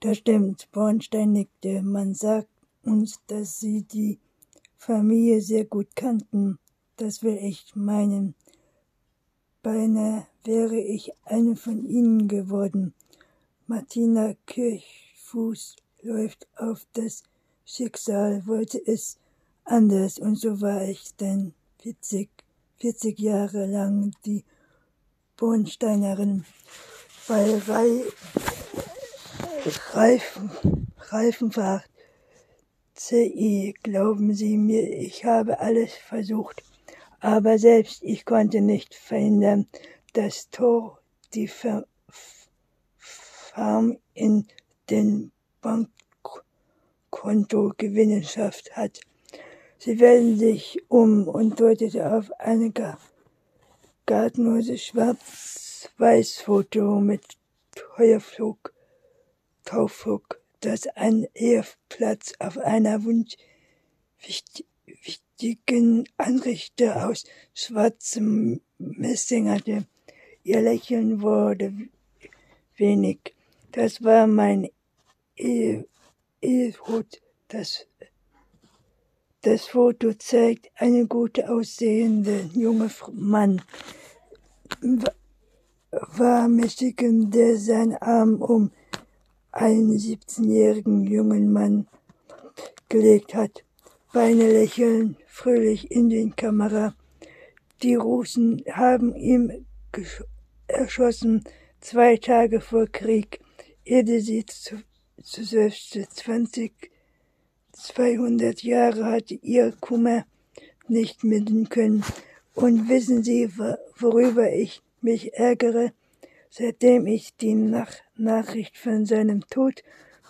Das stimmt, Bornstein nickte. Man sagt uns, dass Sie die Familie sehr gut kannten. Das will ich meinen. Beinahe wäre ich eine von ihnen geworden. Martina Kirchfuß läuft auf das Schicksal, wollte es anders und so war ich dann 40, 40 Jahre lang die Bornsteinerin bei Reifen, Reifenfahrt. CI, glauben Sie mir, ich habe alles versucht, aber selbst ich konnte nicht verhindern, dass Thor die Farm in den Bankkonto Gewinnenschaft hat. Sie wenden sich um und deutete auf eine gartenlose Schwarz-Weiß-Foto mit Heuerflug, Tauflug, das ein Eheplatz auf einer Wunsch wichtigen Anrichter aus schwarzem Messing hatte. Ihr Lächeln wurde wenig. Das war mein Ehehut. Das, das Foto zeigt einen gut aussehenden jungen Mann, war Michigan, der seinen Arm um einen 17-jährigen jungen Mann gelegt hat. Beine lächeln fröhlich in den Kamera. Die Russen haben ihn erschossen zwei Tage vor Krieg, ehe sie zu, zu selbst 20, 200 Jahre hatte ihr Kummer nicht mitteln können. Und wissen Sie, worüber ich mich ärgere? Seitdem ich die Nach Nachricht von seinem Tod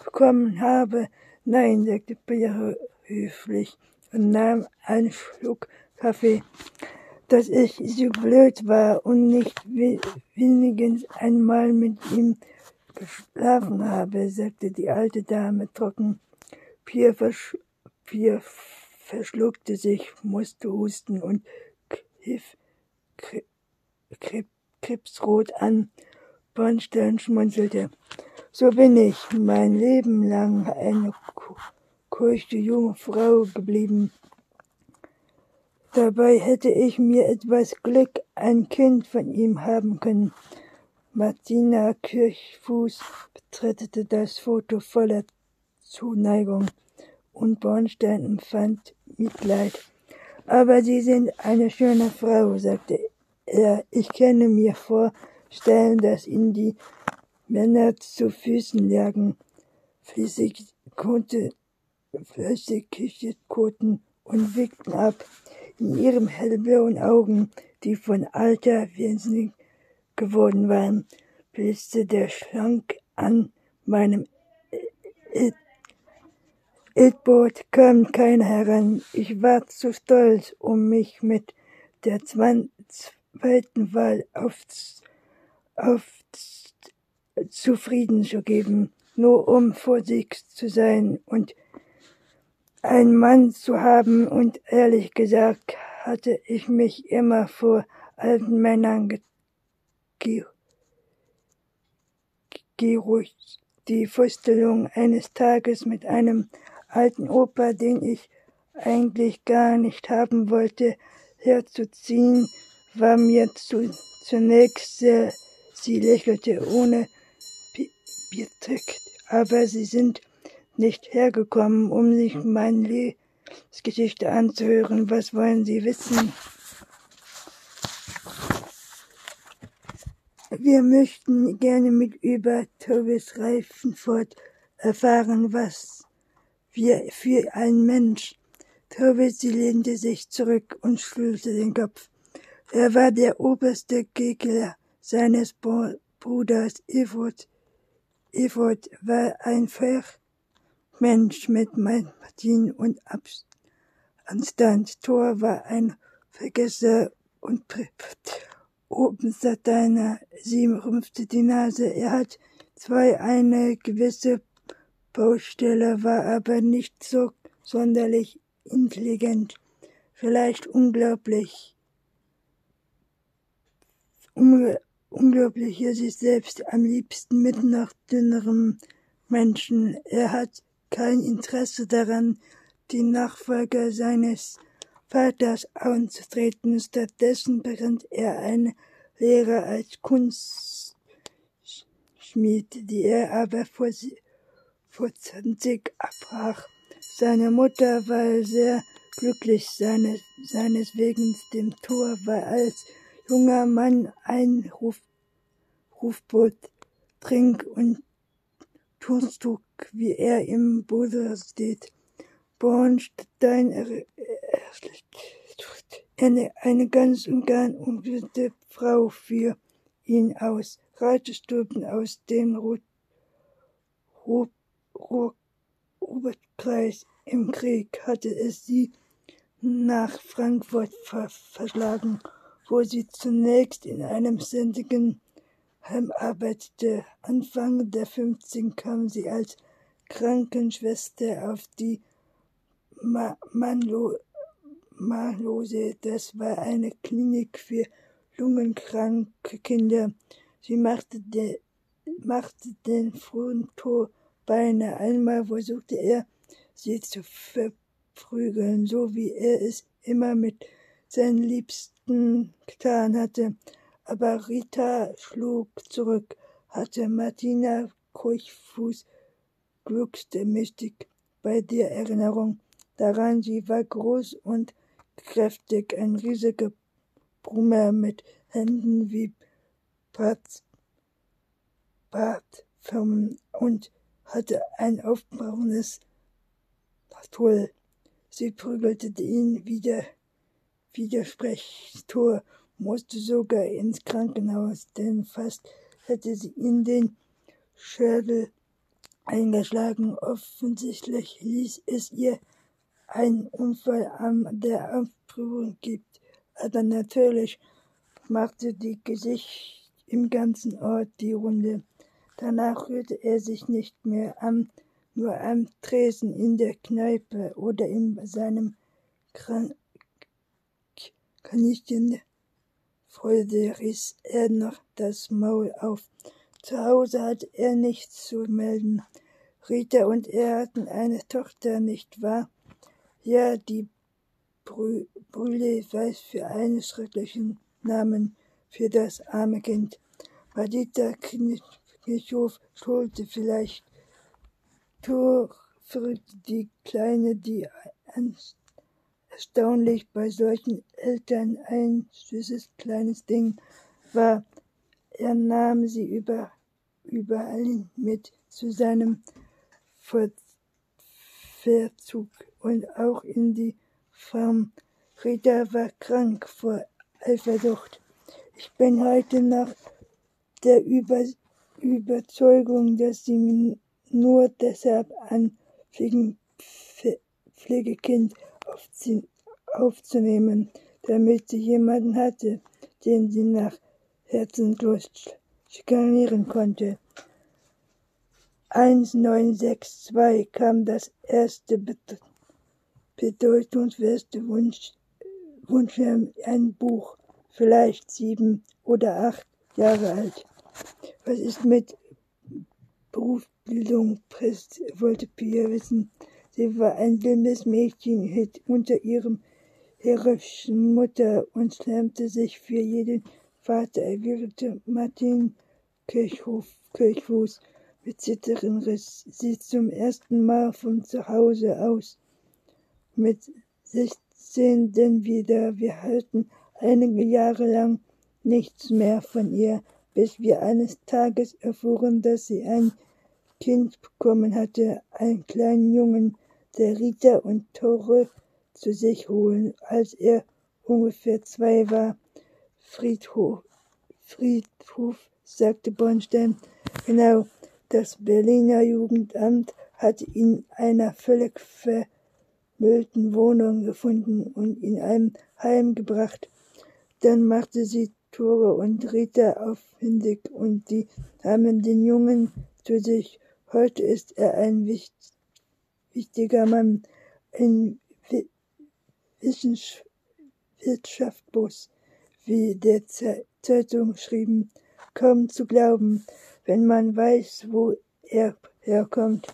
bekommen habe, nein, sagte Pierre höflich und nahm einen Schluck Kaffee, dass ich so blöd war und nicht wenigstens einmal mit ihm geschlafen habe, sagte die alte Dame trocken. Pierre, versch Pierre verschluckte sich, musste husten und kniff krebsrot an. Bornstein schmunzelte. So bin ich mein Leben lang eine keuchte junge Frau geblieben. Dabei hätte ich mir etwas Glück ein Kind von ihm haben können. Martina Kirchfuß betrachtete das Foto voller Zuneigung und Bornstein empfand Mitleid. Aber Sie sind eine schöne Frau, sagte er. Ich kenne mir vorstellen, dass Ihnen die Männer zu Füßen lagen. Flüssig konnte flüssig kicherten und wickten ab. In ihren hellblauen Augen, die von Alter wesentlich geworden waren, blitzte der Schlank an meinem Edboard kam keiner heran. Ich war zu stolz, um mich mit der zweiten Wahl auf, auf zufrieden zu geben, nur um vorsichtig zu sein und einen Mann zu haben, und ehrlich gesagt hatte ich mich immer vor alten Männern geruhigt. Die Vorstellung eines Tages mit einem alten Opa, den ich eigentlich gar nicht haben wollte, herzuziehen, war mir zu, zunächst sehr, sie lächelte ohne Biertrick, aber sie sind nicht hergekommen, um sich meine Lebensgeschichte anzuhören. Was wollen Sie wissen? Wir möchten gerne mit über Tobias Reifenfort erfahren, was wir für ein Mensch. Tobias lehnte sich zurück und schüttelte den Kopf. Er war der oberste Gegner seines Bruders Evert. Evert war ein Fach Mensch mit Martin und Anstand. Thor war ein Vergesser und oben Sataner. Sie rümpfte die Nase. Er hat zwei eine gewisse Baustelle, war aber nicht so sonderlich intelligent. Vielleicht unglaublich. Unglaublich, hier sich selbst am liebsten mit noch dünnerem Menschen. Er hat kein Interesse daran, die Nachfolger seines Vaters anzutreten. Stattdessen beginnt er eine Lehre als Kunstschmied, die er aber vor, vor 20 abbrach. Seine Mutter war sehr glücklich seines, seineswegen dem Tor war als junger Mann ein Rufboot, Trink und Tunstug, wie er im Buddha steht. Bornstein eine, eine ganz und gar unbestimmte Frau für ihn aus. Reiterstuben aus dem Ruhrkreis im Krieg hatte es sie nach Frankfurt ver verschlagen, wo sie zunächst in einem ständigen Heim arbeitete. Anfang der 50 kam sie als Krankenschwester auf die Manlo Malose. Das war eine Klinik für lungenkranke Kinder. Sie machte, de, machte den frühen Tor beinahe. Einmal versuchte er, sie zu verprügeln, so wie er es immer mit seinen Liebsten getan hatte. Aber Rita schlug zurück, hatte Martina Kurchfuß glücksmächtig bei der Erinnerung daran. Sie war groß und kräftig, ein riesiger Brummer mit Händen wie Bart, Bartfirmen und hatte ein aufbauendes Toll. Sie prügelte ihn wieder, Widersprechtor, musste sogar ins Krankenhaus, denn fast hätte sie in den Schädel eingeschlagen. Offensichtlich ließ es ihr ein Unfall an der Aufprüfung gibt. Aber natürlich machte die Gesicht im ganzen Ort die Runde. Danach rührte er sich nicht mehr an, nur am Tresen in der Kneipe oder in seinem Kran Kaninchen Freude riss er noch das Maul auf. Zu Hause hatte er nichts zu melden. Rita und er hatten eine Tochter, nicht wahr? Ja, die Brülle weiß für einen schrecklichen Namen für das arme Kind. Madita Kirchhoff schulte vielleicht Tor für die Kleine, die erstaunlich bei solchen Eltern ein süßes kleines Ding war. Er nahm sie über, überall mit zu seinem Verzug und auch in die Farm. Rita war krank vor Eifersucht. Ich bin heute nach der Über Überzeugung, dass sie nur deshalb ein Pflegekind aufzunehmen, damit sie jemanden hatte, den sie nach Herzenslust schikanieren konnte. 1962 kam das erste bedeutungswerste Wunsch, Wunsch ein Buch, vielleicht sieben oder acht Jahre alt. Was ist mit Berufsbildung? wollte Pia wissen. Sie war ein wildes Mädchen, hielt unter ihrem herrischen Mutter und schlämte sich für jeden Vater, erwiderte Martin Kirchhof, Kirchfuß mit Zittern riss sie zum ersten Mal von zu Hause aus mit sechzehn denn wieder. Wir halten einige Jahre lang nichts mehr von ihr, bis wir eines Tages erfuhren, dass sie ein Kind bekommen hatte, einen kleinen Jungen, der Rita und Tore zu sich holen, als er ungefähr zwei war. Friedhof, Friedhof, sagte Bornstein. Genau, das Berliner Jugendamt hat ihn einer völlig ver Milton Wohnung gefunden und in einem Heim gebracht. Dann machte sie Tore und Rita aufwendig und die nahmen den Jungen zu sich. Heute ist er ein wichtiger Mann, ein Wissenschaftsboss, wie der Zeitung schrieben. Kaum zu glauben, wenn man weiß, wo er herkommt.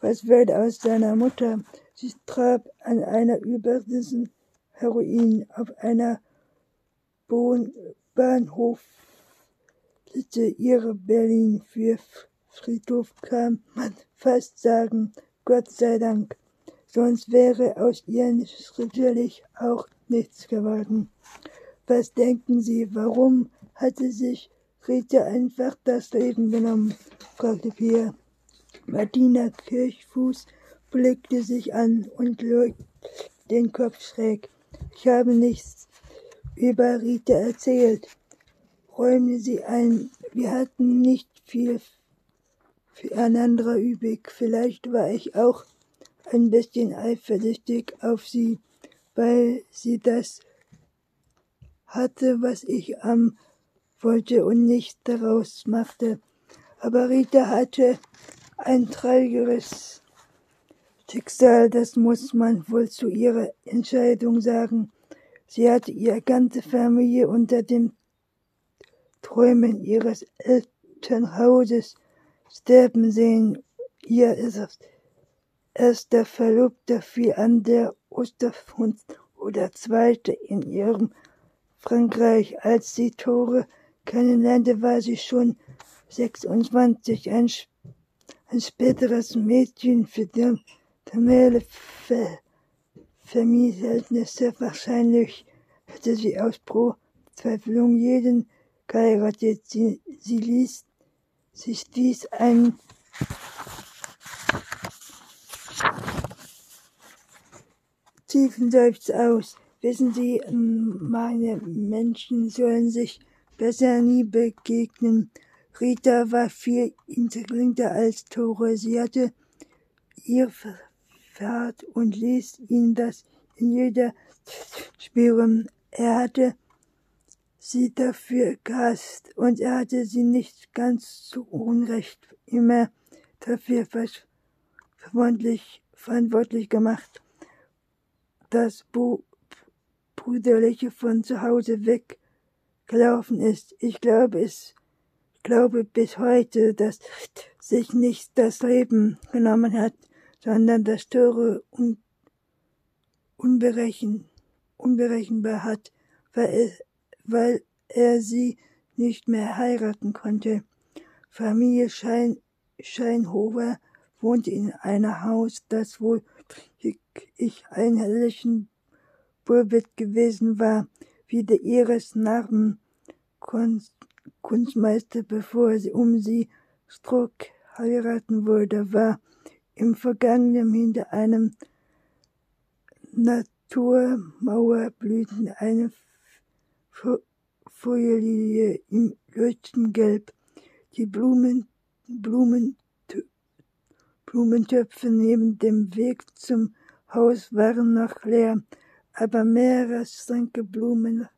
Was wird aus seiner Mutter? Sie trab an einer Überdosis Heroin auf einer Bahnhof ihre Berlin für Friedhof kann man fast sagen, Gott sei Dank. Sonst wäre aus ihr sicherlich auch nichts geworden. Was denken Sie, warum hatte sich Rita einfach das Leben genommen? fragte Pia. Martina Kirchfuß blickte sich an und legte den Kopf schräg. Ich habe nichts über Rita erzählt, räumte sie ein. Wir hatten nicht viel füreinander übrig. Vielleicht war ich auch ein bisschen eifersüchtig auf sie, weil sie das hatte, was ich am wollte und nicht daraus machte. Aber Rita hatte ein trauriges Schicksal, das muss man wohl zu ihrer Entscheidung sagen. Sie hatte ihre ganze Familie unter den Träumen ihres Elternhauses sterben sehen. Ihr erster Verlobter fiel an der Osterfront oder zweite in ihrem Frankreich. Als sie Tore kennenlernte, war sie schon 26, ein, ein späteres Mädchen für die formelle Ver Verhältnisse. Wahrscheinlich hätte sie aus Pro-Zweiflung jeden geheiratet. Sie, sie ließ sich dies ein tiefen Seufzer aus. Wissen Sie, meine Menschen sollen sich besser nie begegnen. Rita war viel intelligenter als Tore. Sie hatte ihr Pferd und ließ ihn das in jeder spüren. Er hatte sie dafür gehasst und er hatte sie nicht ganz zu Unrecht immer dafür verantwortlich, gemacht, dass Bu Brüderliche von zu Hause weggelaufen ist. Ich glaube es, glaube bis heute, dass sich nicht das Leben genommen hat, sondern das Tore un, unberechen, unberechenbar hat, weil weil er sie nicht mehr heiraten konnte. Familie Schein, Scheinhofer wohnte in einem Haus, das wohl ich ein herrlichen Burbet gewesen war, wie der ihres Narben Kunstmeister, bevor sie um sie Struck heiraten wurde, war im Vergangenen hinter einem Naturmauerblüten eine Feuerlilie im Leuchtengelb, die Blumen, Blumen, Blumentöpfe neben dem Weg zum Haus waren noch leer, aber mehrere strenge Blumen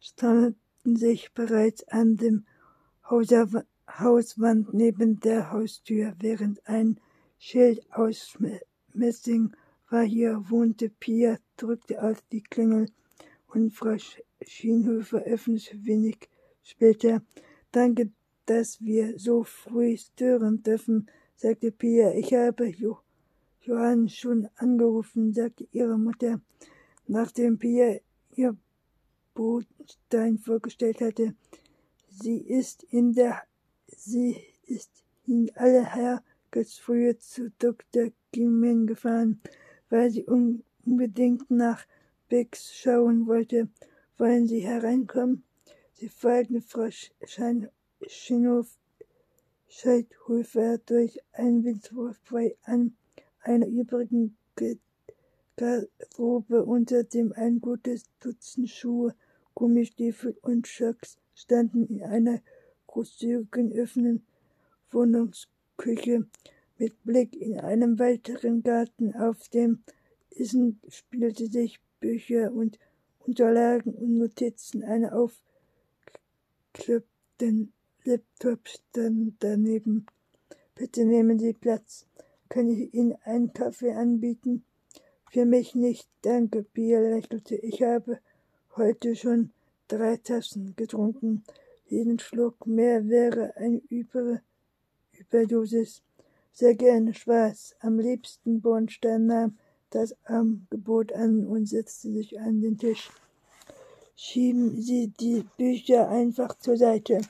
standen sich bereits an dem Hauswand neben der Haustür, während ein Schild aus Messing war. Hier wohnte Pia, drückte auf die Klingel und Frau Schienhöfer öffnete wenig später. Danke, dass wir so früh stören dürfen, sagte Pia. Ich habe jo Johann schon angerufen, sagte ihre Mutter, nachdem Pia ihr Bootstein vorgestellt hatte. Sie ist in der, sie ist in aller Herrgottsfrühe zu Dr. Gimmen gefahren, weil sie unbedingt nach Biggs schauen wollte. Wollen Sie hereinkommen? Sie fragten Frau Schinhof Scheidhofer durch einen Windwurf bei an einer übrigen Garderobe, unter dem ein gutes Dutzend Schuhe, Gummistiefel und Schocks standen in einer großzügigen offenen Wohnungsküche mit Blick in einen weiteren Garten. Auf dem Essen spielte sich Bücher und Unterlagen und Notizen. Eine aufklappten Laptop stand daneben. Bitte nehmen Sie Platz. Kann ich Ihnen einen Kaffee anbieten? Für mich nicht, danke, Pia lächelte. Ich habe heute schon drei Tassen getrunken. Jeden Schluck mehr wäre eine Über Überdosis. sehr gerne schwarz, am liebsten Bornstein nahm das Angebot an und setzte sich an den Tisch. Schieben Sie die Bücher einfach zur Seite.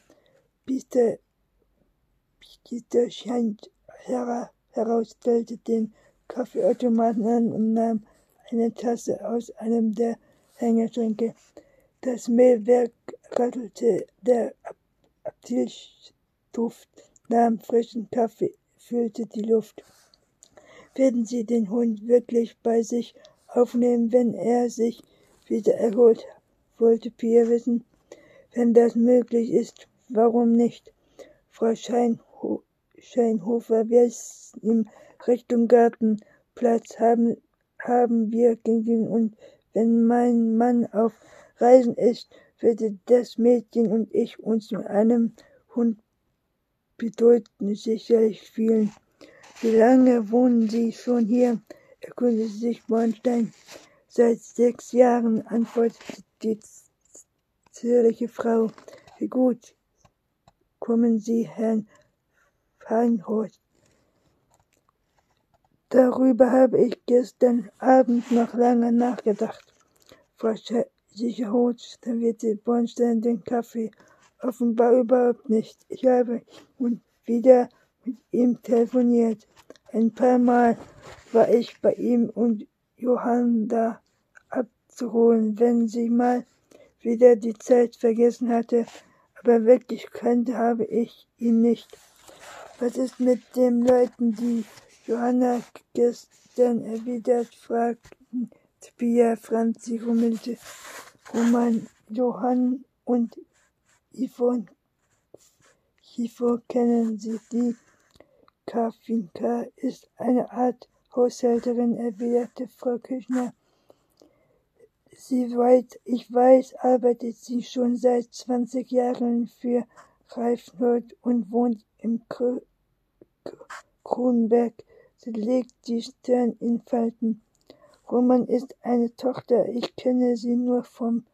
Peter, Peter scheint heraus, stellte den Kaffeeautomaten an und nahm eine Tasse aus einem der Hängeschränke. Das Mehlwerk rattelte, der Apfelduft nahm frischen Kaffee, füllte die Luft. Werden Sie den Hund wirklich bei sich aufnehmen, wenn er sich wieder erholt, wollte Pia wissen. Wenn das möglich ist, warum nicht? Frau Scheinho Scheinhofer wies ihm Richtung Gartenplatz haben, haben wir gegen und wenn mein Mann auf Reisen ist, würde das Mädchen und ich uns mit einem Hund bedeuten sicherlich fühlen. Wie lange wohnen Sie schon hier? erkundigte sich Bornstein. Seit sechs Jahren, antwortete die zierliche Frau. Wie gut kommen Sie, Herrn Feinhorst. Darüber habe ich gestern Abend noch lange nachgedacht. Frau wird die Bornstein den Kaffee. Offenbar überhaupt nicht. Ich habe nun wieder mit ihm telefoniert. Ein paar Mal war ich bei ihm, um Johanna abzuholen, wenn sie mal wieder die Zeit vergessen hatte. Aber wirklich kannte habe ich ihn nicht. Was ist mit den Leuten, die Johanna gestern erwidert, fragten Pia, Franzi hummelte, Roman, Johann und Yvonne. Yvonne kennen Sie die. Kafinka ist eine Art Haushälterin, erwiderte Frau Küchner. Sie weit, ich weiß, arbeitet sie schon seit 20 Jahren für Reifenhold und wohnt im Kronberg. Sie legt die Stirn in Falten. Roman ist eine Tochter. Ich kenne sie nur vom,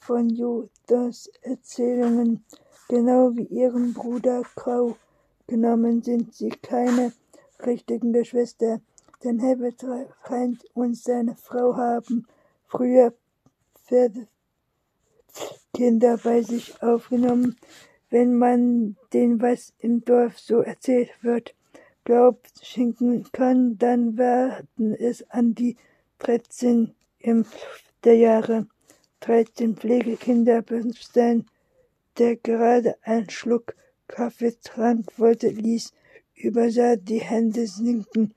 von Judas Erzählungen, genau wie ihren Bruder Grau. Genommen sind sie keine richtigen Geschwister, denn Herbert Feind und seine Frau haben früher Pferdekinder bei sich aufgenommen. Wenn man den was im Dorf so erzählt wird, glaubt schenken kann, dann werden es an die 13 im der Jahre. 13 Pflegekinder Bernstein, der gerade einen Schluck Kaffee trank wollte, ließ, übersah die Hände sinken.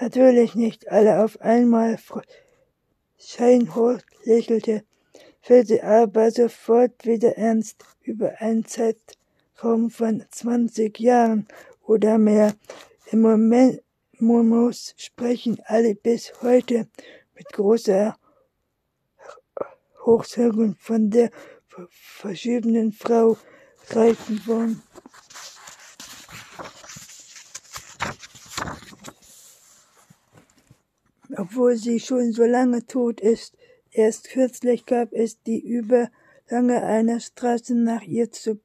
Natürlich nicht alle auf einmal. Scheinhoch lächelte, fällte aber sofort wieder ernst über einen Zeitraum von 20 Jahren oder mehr. Im Moment Murmus sprechen alle bis heute mit großer Hochzeugung von der verschiedenen Frau Reifenborn. Obwohl sie schon so lange tot ist, erst kürzlich gab es die Überlange einer Straße nach ihr zu,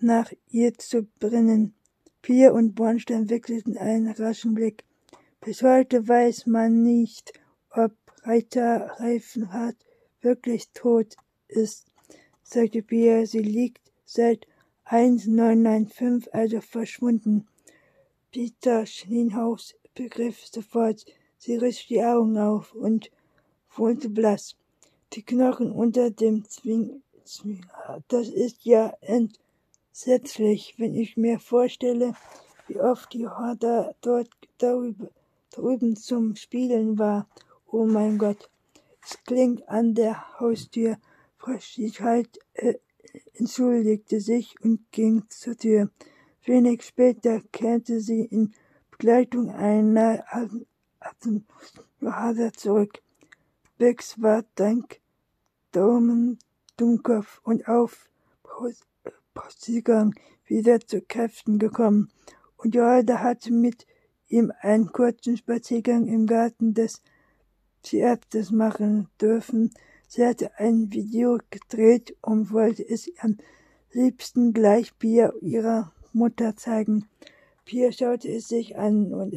nach ihr zu brennen. Pier und Bornstein wechselten einen raschen Blick. Bis heute weiß man nicht, ob Reiter Reifenhardt wirklich tot ist, sagte Pia. Sie liegt seit 1995 also verschwunden. Peter Schlienhaus begriff sofort. Sie riss die Augen auf und wurde blass. Die Knochen unter dem Zwing, Zwing das ist ja ent entsetzlich, wenn ich mir vorstelle, wie oft die Horda dort darüber, drüben zum Spielen war. Oh mein Gott, es klingt an der Haustür. Fröschlichkeit äh, entschuldigte sich und ging zur Tür. Wenig später kehrte sie in Begleitung einer Atemjohanna zurück. Bex war dank Daumen, Dummkopf und auf Postillgang wieder zu Kräften gekommen, und Jorda hatte mit ihm einen kurzen Spaziergang im Garten des Theaters machen dürfen. Sie hatte ein Video gedreht und wollte es am liebsten gleich Pia ihrer Mutter zeigen. Pia schaute es sich an und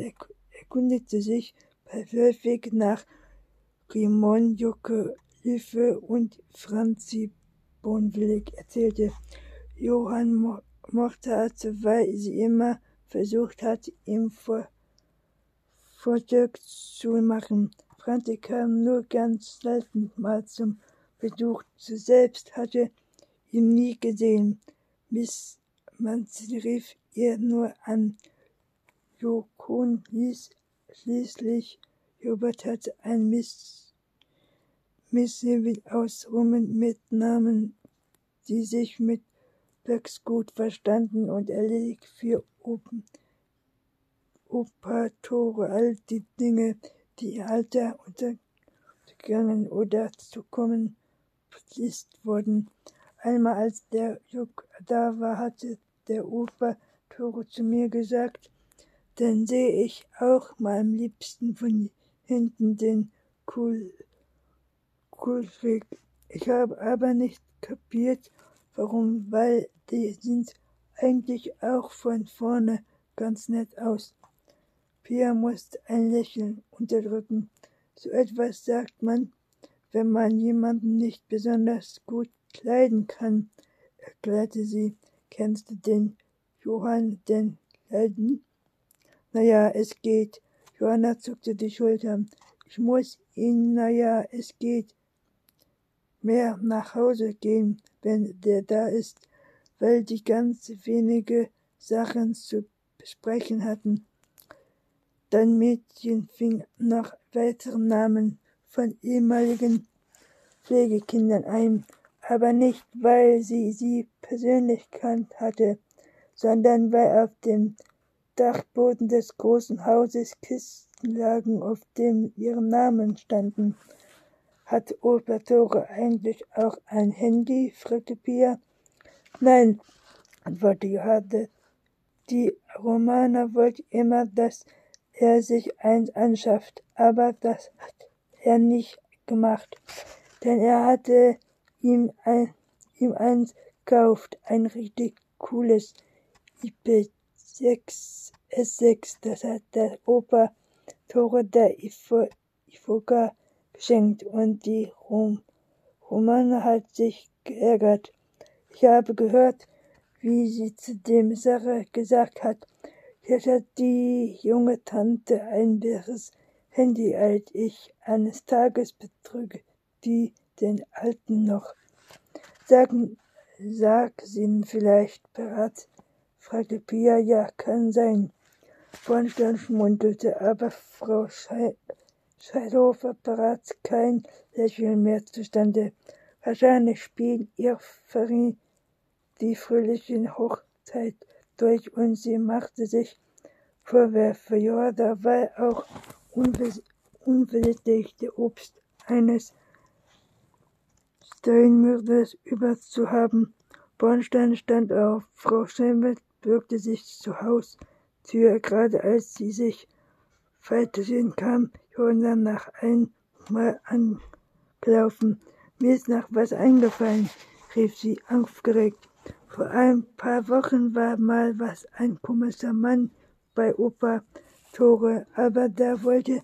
erkundigte sich beiläufig nach Rimon Jucke Hilfe und Franzi Bonwillig erzählte. Johann mo mochte also, weil sie immer versucht hat, ihm vor Vortrag zu machen. Franzi kam nur ganz selten mal zum Besuch. Sie selbst hatte ihn nie gesehen. Miss Manzi rief ihr nur an. Jokon ließ schließlich Hubert hatte ein Miss Missive aus Rummen mit Namen, die sich mit Becks gut verstanden und erledigt für Open Opatore all die Dinge, die Alter untergegangen oder zu kommen ist worden. Einmal als der Juck da war, hatte der Opatore zu mir gesagt, dann sehe ich auch mal am liebsten von hinten den Kul Kulweg. Ich habe aber nicht kapiert, warum, weil die sind eigentlich auch von vorne ganz nett aus. Pia musste ein Lächeln unterdrücken. So etwas sagt man, wenn man jemanden nicht besonders gut kleiden kann, erklärte sie. Kennst du den Johann den Kleiden? Naja, es geht. Johanna zuckte die Schultern. Ich muss ihn, naja, es geht. Mehr nach Hause gehen, wenn der da ist, weil die ganz wenige Sachen zu besprechen hatten. Dein Mädchen fing nach weiteren Namen von ehemaligen Pflegekindern ein, aber nicht, weil sie sie persönlich kannt hatte, sondern weil auf dem Dachboden des großen Hauses Kisten lagen, auf denen ihre Namen standen. Hat Opa Tore eigentlich auch ein Handy? fragte Pia. Nein, antwortete Johanne. Die Romana wollte immer, dass er sich eins anschafft, aber das hat er nicht gemacht, denn er hatte ihm, ein, ihm eins gekauft, ein richtig cooles IP6 S6, das hat der Opa Tore der Ifoka geschenkt und die Rom Romane hat sich geärgert. Ich habe gehört, wie sie zu dem Sache gesagt hat, Jetzt hat die junge Tante ein leeres Handy, als ich eines Tages betrüge die den Alten noch. Sagen, sag sie vielleicht bereits, fragte Pia, ja, kann sein. Bornstein schmunzelte, aber Frau Scheidhofer bereits kein Lächeln mehr zustande. Wahrscheinlich spielt ihr Verein die fröhliche Hochzeit durch und sie machte sich Vorwürfe. Ja, da war auch der Obst eines Steinmörders über zu haben. Bornstein stand auf. Frau Schemmelt bürgte sich zur Haustür, gerade als sie sich weitersehen kam, Johanna nach einmal angelaufen. Mir ist nach was eingefallen, rief sie aufgeregt. Vor ein paar Wochen war mal was ein komischer Mann bei Opa Tore, aber der wollte